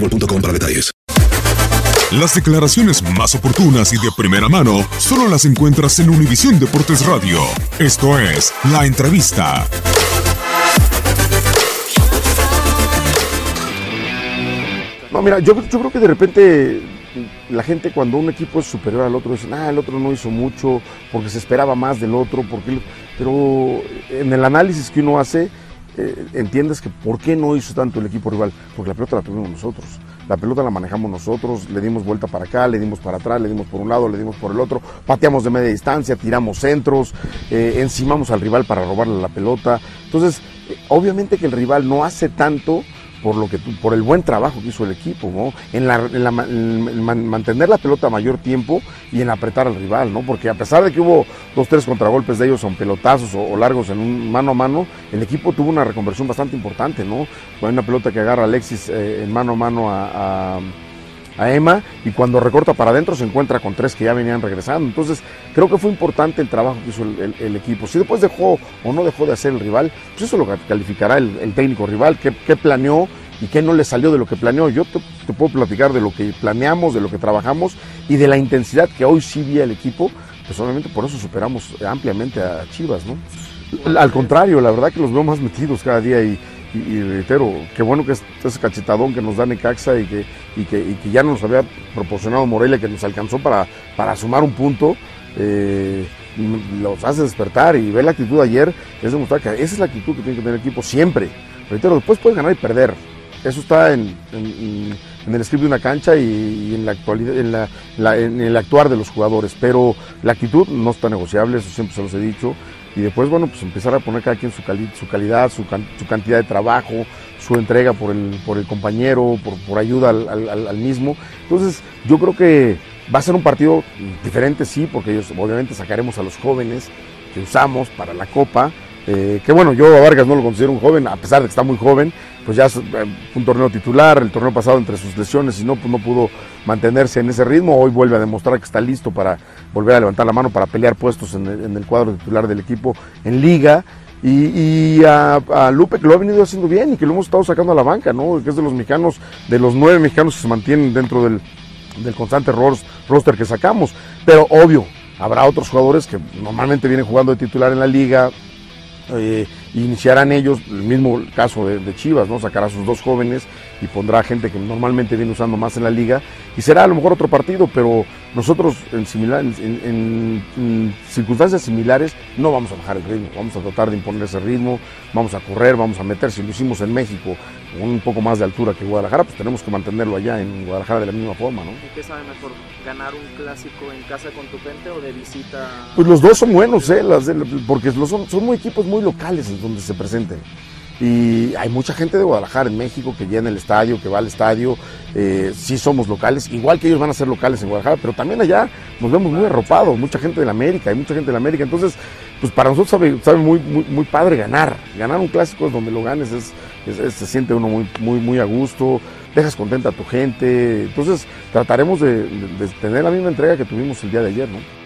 boostmobile.com para detalles. Las declaraciones más oportunas y de primera mano solo las encuentras en Univisión Deportes Radio. Esto es La Entrevista. No, mira, yo, yo creo que de repente la gente cuando un equipo es superior al otro dicen, ah, el otro no hizo mucho porque se esperaba más del otro, porque el-". pero en el análisis que uno hace eh, entiendes que por qué no hizo tanto el equipo rival, porque la pelota la tuvimos nosotros. La pelota la manejamos nosotros, le dimos vuelta para acá, le dimos para atrás, le dimos por un lado, le dimos por el otro, pateamos de media distancia, tiramos centros, eh, encimamos al rival para robarle la pelota. Entonces, eh, obviamente que el rival no hace tanto por lo que por el buen trabajo que hizo el equipo, ¿no? En, mantener la pelota mayor tiempo y en apretar al rival, ¿no? Porque a pesar de que hubo dos, tres contragolpes de ellos, son pelotazos o, largos en un mano a mano, el equipo tuvo una reconversión bastante importante, ¿no? Fue una pelota que agarra Alexis eh, en mano a mano a- a Emma y cuando recorta para adentro se encuentra con tres que ya venían regresando. Entonces creo que fue importante el trabajo que hizo el, equipo. Si después dejó o no dejó de hacer el rival, pues eso lo calificará el, técnico rival, qué, planeó y qué no le salió de lo que planeó. Yo te, te puedo platicar de lo que planeamos, de lo que trabajamos y de la intensidad que hoy sí vi el equipo. Pues obviamente por eso superamos ampliamente a Chivas, ¿no? Al contrario, la verdad que los veo más metidos cada día y, y- reitero, qué bueno que es ese cachetadón que nos da Necaxa y que, y que, y que ya nos había proporcionado Morelia, que nos alcanzó para, para sumar un punto, eh, los hace despertar y ver la actitud de ayer, es demostrar que esa es la actitud que tiene que tener el equipo siempre. Reitero, después puedes ganar y perder. Eso está en, en- el script de una cancha y, y en la actualidad, en, la- la- en el actuar de los jugadores. Pero la actitud no está negociable, eso siempre se los he dicho. Y después, bueno, pues empezar a poner cada quien su, cali- su calidad, su, can- su cantidad de trabajo, su entrega por el, por el compañero, por, ayuda al mismo. Entonces, yo creo que va a ser un partido diferente, sí, porque ellos obviamente sacaremos a los jóvenes que usamos para la Copa. Eh, que bueno, yo a Vargas no lo considero un joven, a pesar de que está muy joven, pues ya es eh, un torneo titular, el torneo pasado entre sus lesiones y no, pues no pudo mantenerse en ese ritmo, hoy vuelve a demostrar que está listo para volver a levantar la mano para pelear puestos en el, cuadro titular del equipo en liga. Y, a, Lupe que lo ha venido haciendo bien y que lo hemos estado sacando a la banca, ¿no? Que es de los mexicanos, de los nueve mexicanos que se mantienen dentro del, del constante ros- roster que sacamos. Pero obvio, habrá otros jugadores que normalmente vienen jugando de titular en la liga, eh, iniciarán ellos, el mismo caso de, Chivas, ¿no? Sacará a sus dos jóvenes y pondrá gente que normalmente viene usando más en la liga y será a lo mejor otro partido, pero nosotros en, similar, en, circunstancias similares no vamos a bajar el ritmo, vamos a tratar de imponer ese ritmo, vamos a correr, vamos a meter, si lo hicimos en México con un poco más de altura que Guadalajara, pues tenemos que mantenerlo allá en Guadalajara de la misma forma. ¿no? ¿Y qué sabe mejor, ganar un clásico en casa con tu gente o de visita? Pues los dos son buenos, ¿eh? porque son, son muy equipos muy locales en donde se presenten. Y hay mucha gente de Guadalajara en México que llena el estadio, que va al estadio. Eh, sí somos locales, igual que ellos van a ser locales en Guadalajara, pero también allá nos vemos muy arropados, mucha gente de la América, hay mucha gente de la América. Entonces, pues para nosotros sabe, sabe muy, muy, muy, padre ganar. Ganar un clásico es donde lo ganes, es, se siente uno muy, muy, muy a gusto, dejas contenta a tu gente. Entonces, trataremos de, de tener la misma entrega que tuvimos el día de ayer, ¿no?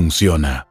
funciona.